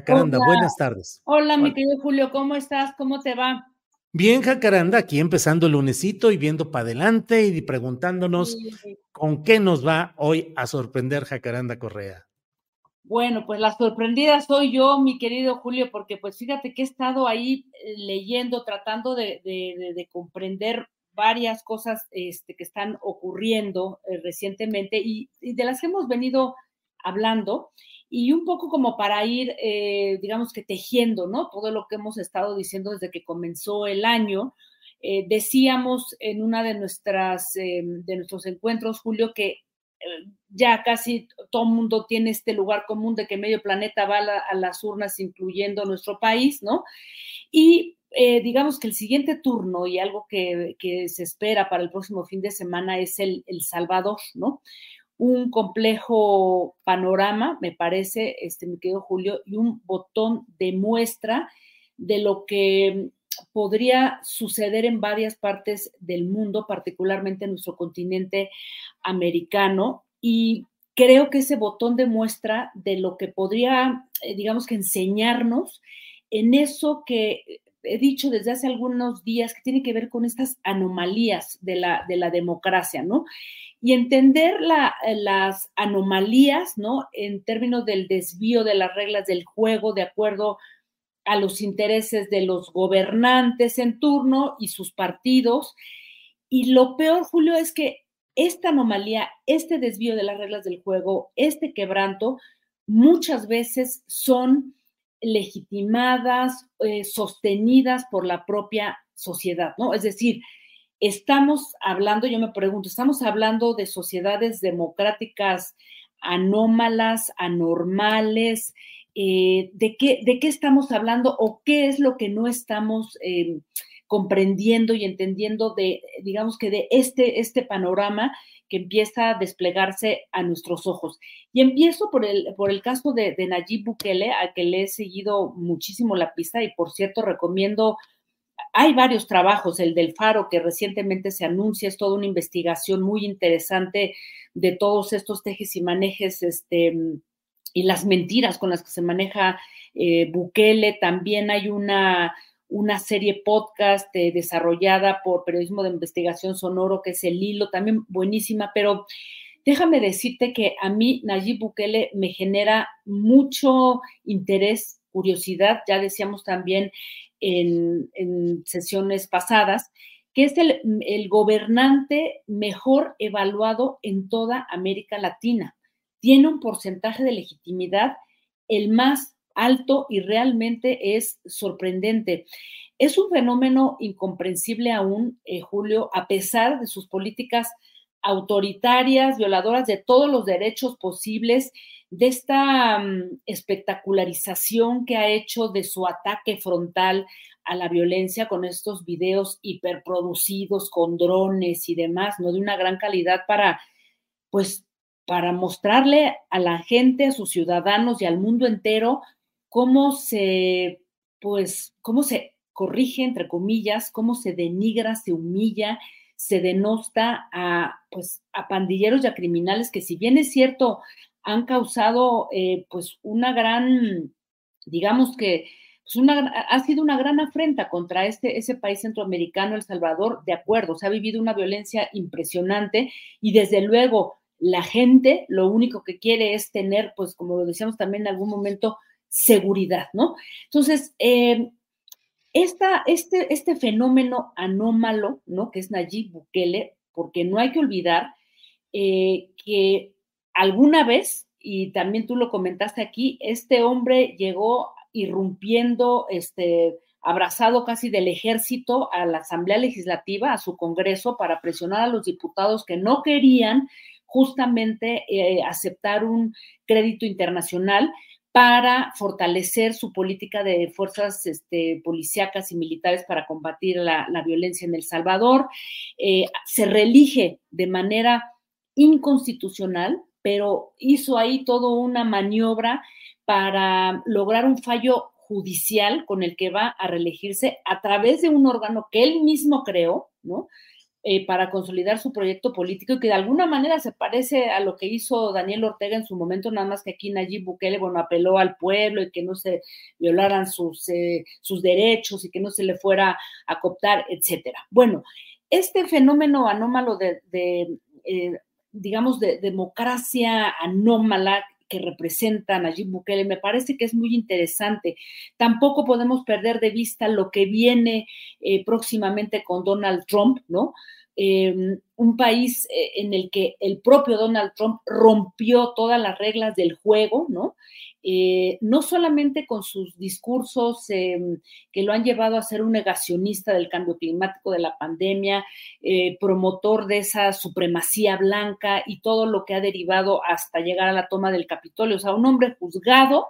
Jacaranda, Hola. buenas tardes. Hola, mi querido Julio, ¿cómo estás? ¿Cómo te va? Bien, Jacaranda, aquí empezando el lunesito y viendo para adelante y preguntándonos Sí. con qué nos va hoy a sorprender Jacaranda Correa. Bueno, pues la sorprendida soy yo, mi querido Julio, porque pues fíjate que he estado ahí eh, leyendo, tratando de, de- de- de comprender varias cosas este, que están ocurriendo eh, recientemente y, y de las que hemos venido hablando y un poco como para ir, eh, digamos que tejiendo, ¿no? Todo lo que hemos estado diciendo desde que comenzó el año. Eh, decíamos en una de nuestras, eh, de nuestros encuentros, Julio, que ya casi todo el mundo tiene este lugar común de que medio planeta va a, la- a las urnas, incluyendo nuestro país, ¿no? Y digamos que el siguiente turno y algo que, que se espera para el próximo fin de semana es el, el Salvador, ¿no? Un complejo panorama, me parece, este, mi querido Julio, y un botón de muestra de lo que podría suceder en varias partes del mundo, particularmente en nuestro continente americano. Y creo que ese botón de muestra de lo que podría, eh, digamos que enseñarnos en eso que he dicho desde hace algunos días, que tiene que ver con estas anomalías de la, de la democracia, ¿no? Y entender la, las anomalías, ¿no? En términos del desvío de las reglas del juego de acuerdo a los intereses de los gobernantes en turno y sus partidos. Y lo peor, Julio, es que esta anomalía, este desvío de las reglas del juego, este quebranto, muchas veces son legitimadas, eh, sostenidas por la propia sociedad, ¿no? Es decir, estamos hablando, yo me pregunto, estamos hablando de sociedades democráticas anómalas, anormales, eh, ¿de, qué, ¿de qué estamos hablando o qué es lo que no estamos eh, comprendiendo y entendiendo de, digamos que de este, este panorama que empieza a desplegarse a nuestros ojos. Y empiezo por el, por el caso de, de Nayib Bukele, a que le he seguido muchísimo la pista y por cierto recomiendo, hay varios trabajos, el del Faro que recientemente se anuncia, es toda una investigación muy interesante de todos estos tejes y manejes, este, y las mentiras con las que se maneja eh, Bukele. También hay una, una serie podcast eh, desarrollada por Periodismo de Investigación Sonoro, que es el hilo, también buenísima, pero déjame decirte que a mí Nayib Bukele me genera mucho interés, curiosidad, ya decíamos también en, sesiones pasadas, que es el, el gobernante mejor evaluado en toda América Latina. Tiene un porcentaje de legitimidad el más alto y realmente es sorprendente. Es un fenómeno incomprensible aún, eh, Julio, a pesar de sus políticas autoritarias, violadoras de todos los derechos posibles, de esta mm, espectacularización que ha hecho de su ataque frontal a la violencia con estos videos hiperproducidos con drones y demás, ¿no? De una gran calidad para, pues, para mostrarle a la gente, a sus ciudadanos y al mundo entero cómo se, pues, cómo se corrige, entre comillas, cómo se denigra, se humilla, se denosta a, pues, a pandilleros y a criminales que si bien es cierto, han causado, eh, pues, una gran, digamos que, pues una, ha sido una gran afrenta contra este, ese país centroamericano, El Salvador, de acuerdo, se ha vivido una violencia impresionante y desde luego la gente lo único que quiere es tener, pues como lo decíamos también en algún momento, seguridad, ¿no? Entonces, eh, este, este fenómeno anómalo, ¿no? Que es Nayib Bukele, porque no hay que olvidar eh, que alguna vez, y también tú lo comentaste aquí, este hombre llegó irrumpiendo, este, abrazado casi del ejército a la Asamblea Legislativa, a su Congreso, para presionar a los diputados que no querían justamente eh, aceptar un crédito internacional para fortalecer su política de fuerzas este, policíacas y militares para combatir la, violencia en El Salvador. Eh, se reelige de manera inconstitucional, pero hizo ahí toda una maniobra para lograr un fallo judicial con el que va a reelegirse a través de un órgano que él mismo creó, ¿no? Eh, para consolidar su proyecto político y que de alguna manera se parece a lo que hizo Daniel Ortega en su momento, nada más que aquí Nayib Bukele, bueno, apeló al pueblo y que no se violaran sus, eh, sus derechos y que no se le fuera a cooptar, etcétera. Bueno, este fenómeno anómalo de, eh, digamos, de democracia anómala que representa Nayib Bukele, me parece que es muy interesante. Tampoco podemos perder de vista lo que viene próximamente con Donald Trump, ¿no? Em, un país eh, en el que el propio Donald Trump rompió todas las reglas del juego, ¿no? Eh, no solamente con sus discursos em, que lo han llevado a ser un negacionista del cambio climático, de la pandemia, eh, promotor de esa supremacía blanca y todo lo que ha derivado hasta llegar a la toma del Capitolio, o sea, un hombre juzgado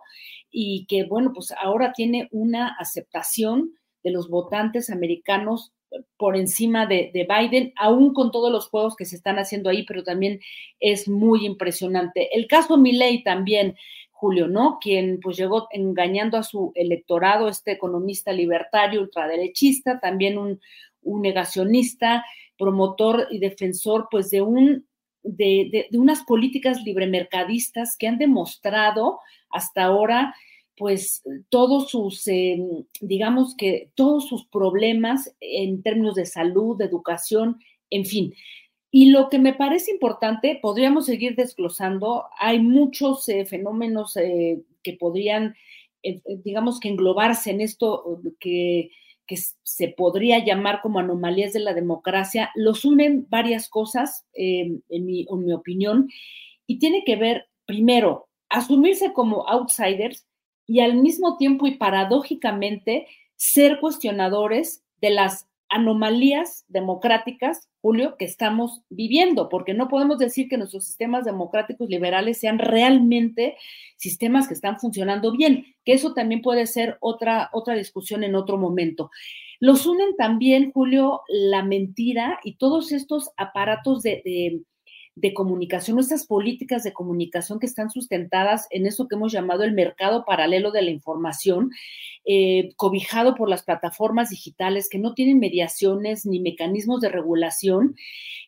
y que, bueno, pues ahora tiene una aceptación de los votantes americanos por encima de, Biden, aún con todos los juegos que se están haciendo ahí, pero también es muy impresionante. El caso Milley también, Julio, ¿no? Quien pues llegó engañando a su electorado, este economista libertario, ultraderechista, también un, negacionista, promotor y defensor pues de un de, de, unas políticas libremercadistas que han demostrado hasta ahora pues todos sus, em, digamos que todos sus problemas en términos de salud, de educación, en fin. Y lo que me parece importante, podríamos seguir desglosando, hay muchos eh, fenómenos eh, que podrían, eh, digamos que englobarse en esto que, que, se podría llamar como anomalías de la democracia, los unen varias cosas, en mi, en mi opinión, y tiene que ver, primero, asumirse como outsiders, y al mismo tiempo y paradójicamente ser cuestionadores de las anomalías democráticas, Julio, que estamos viviendo, porque no podemos decir que nuestros sistemas democráticos liberales sean realmente sistemas que están funcionando bien, que eso también puede ser otra, otra discusión en otro momento. Los unen también, Julio, la mentira y todos estos aparatos de de comunicación, nuestras políticas de comunicación que están sustentadas en eso que hemos llamado el mercado paralelo de la información, eh, cobijado por las plataformas digitales que no tienen mediaciones ni mecanismos de regulación.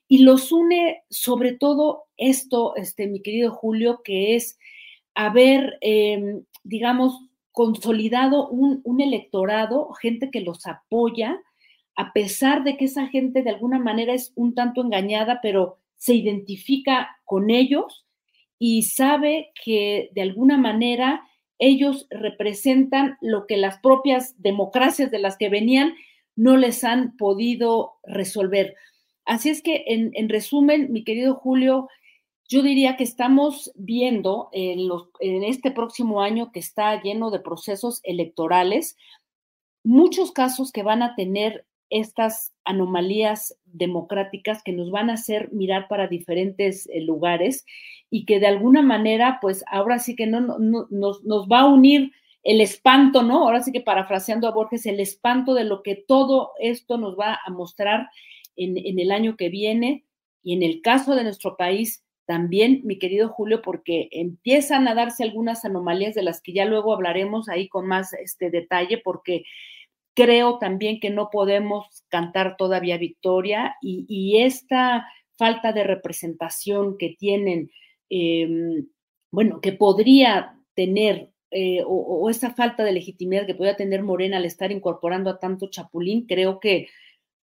Y los une sobre todo esto, este, mi querido Julio, que es haber, em, digamos, consolidado un, un electorado, gente que los apoya, a pesar de que esa gente de alguna manera es un tanto engañada, pero se identifica con ellos y sabe que de alguna manera ellos representan lo que las propias democracias de las que venían no les han podido resolver. Así es que, en, resumen, mi querido Julio, yo diría que estamos viendo en, en este próximo año que está lleno de procesos electorales, muchos casos que van a tener estas anomalías democráticas que nos van a hacer mirar para diferentes eh, lugares y que de alguna manera, pues ahora sí que no, nos, nos, va a unir el espanto, ¿no? Ahora sí que parafraseando a Borges, el espanto de lo que todo esto nos va a mostrar en, en el año que viene y en el caso de nuestro país también, mi querido Julio, porque empiezan a darse algunas anomalías de las que ya luego hablaremos ahí con más este detalle, porque creo también que no podemos cantar todavía victoria y, esta falta de representación que tienen, em, bueno, que podría tener, eh, o, esa falta de legitimidad que podría tener Morena al estar incorporando a tanto Chapulín, creo que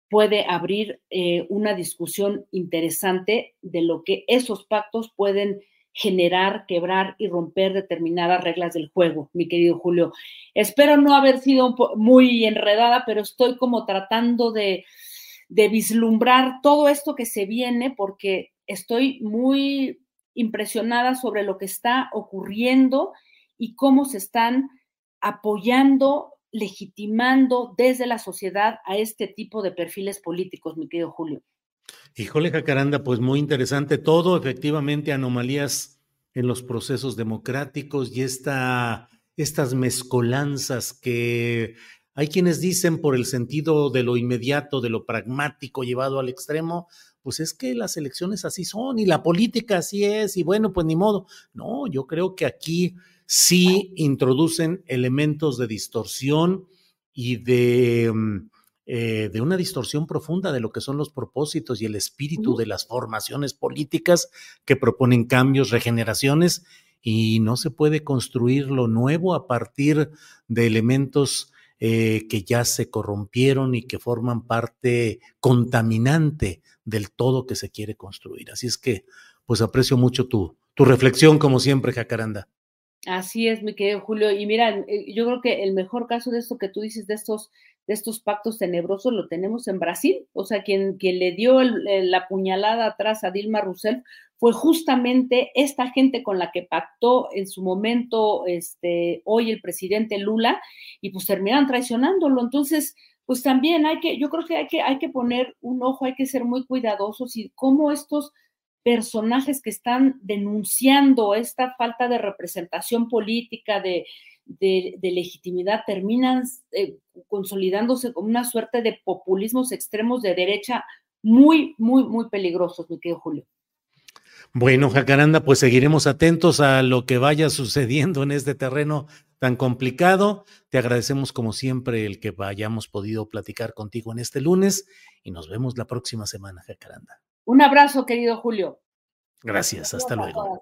puede abrir eh, una discusión interesante de lo que esos pactos pueden generar, quebrar y romper determinadas reglas del juego, mi querido Julio. Espero no haber sido muy enredada, pero estoy como tratando de, de vislumbrar todo esto que se viene porque estoy muy impresionada sobre lo que está ocurriendo y cómo se están apoyando, legitimando desde la sociedad a este tipo de perfiles políticos, mi querido Julio. Híjole, Jacaranda, pues muy interesante todo, efectivamente, anomalías en los procesos democráticos y esta, estas mezcolanzas que hay quienes dicen por el sentido de lo inmediato, de lo pragmático llevado al extremo, pues es que las elecciones así son y la política así es y bueno, pues ni modo. No, yo creo que aquí sí introducen elementos de distorsión y de mm, eh, de una distorsión profunda de lo que son los propósitos y el espíritu de las formaciones políticas que proponen cambios, regeneraciones, y no se puede construir lo nuevo a partir de elementos eh, que ya se corrompieron y que forman parte contaminante del todo que se quiere construir. Así es que, pues aprecio mucho tu, tu reflexión, como siempre, Jacaranda. Así es, mi querido Julio. Y mira, eh, yo creo que el mejor caso de esto que tú dices, de estos, de estos pactos tenebrosos, lo tenemos en Brasil. O sea, quien, le dio la puñalada atrás a Dilma Rousseff fue justamente esta gente con la que pactó en su momento este, hoy el presidente Lula y pues terminan traicionándolo. Entonces, pues también hay que, yo creo que hay que, hay que poner un ojo, hay que ser muy cuidadosos y cómo estos personajes que están denunciando esta falta de representación política, de, legitimidad, terminan eh, consolidándose como una suerte de populismos extremos de derecha muy, muy, muy peligrosos, mi querido Julio. Bueno, Jacaranda, pues seguiremos atentos a lo que vaya sucediendo en este terreno tan complicado. Te agradecemos como siempre el que hayamos podido platicar contigo en este lunes y nos vemos la próxima semana, Jacaranda. Un abrazo, querido Julio. Gracias, hasta luego.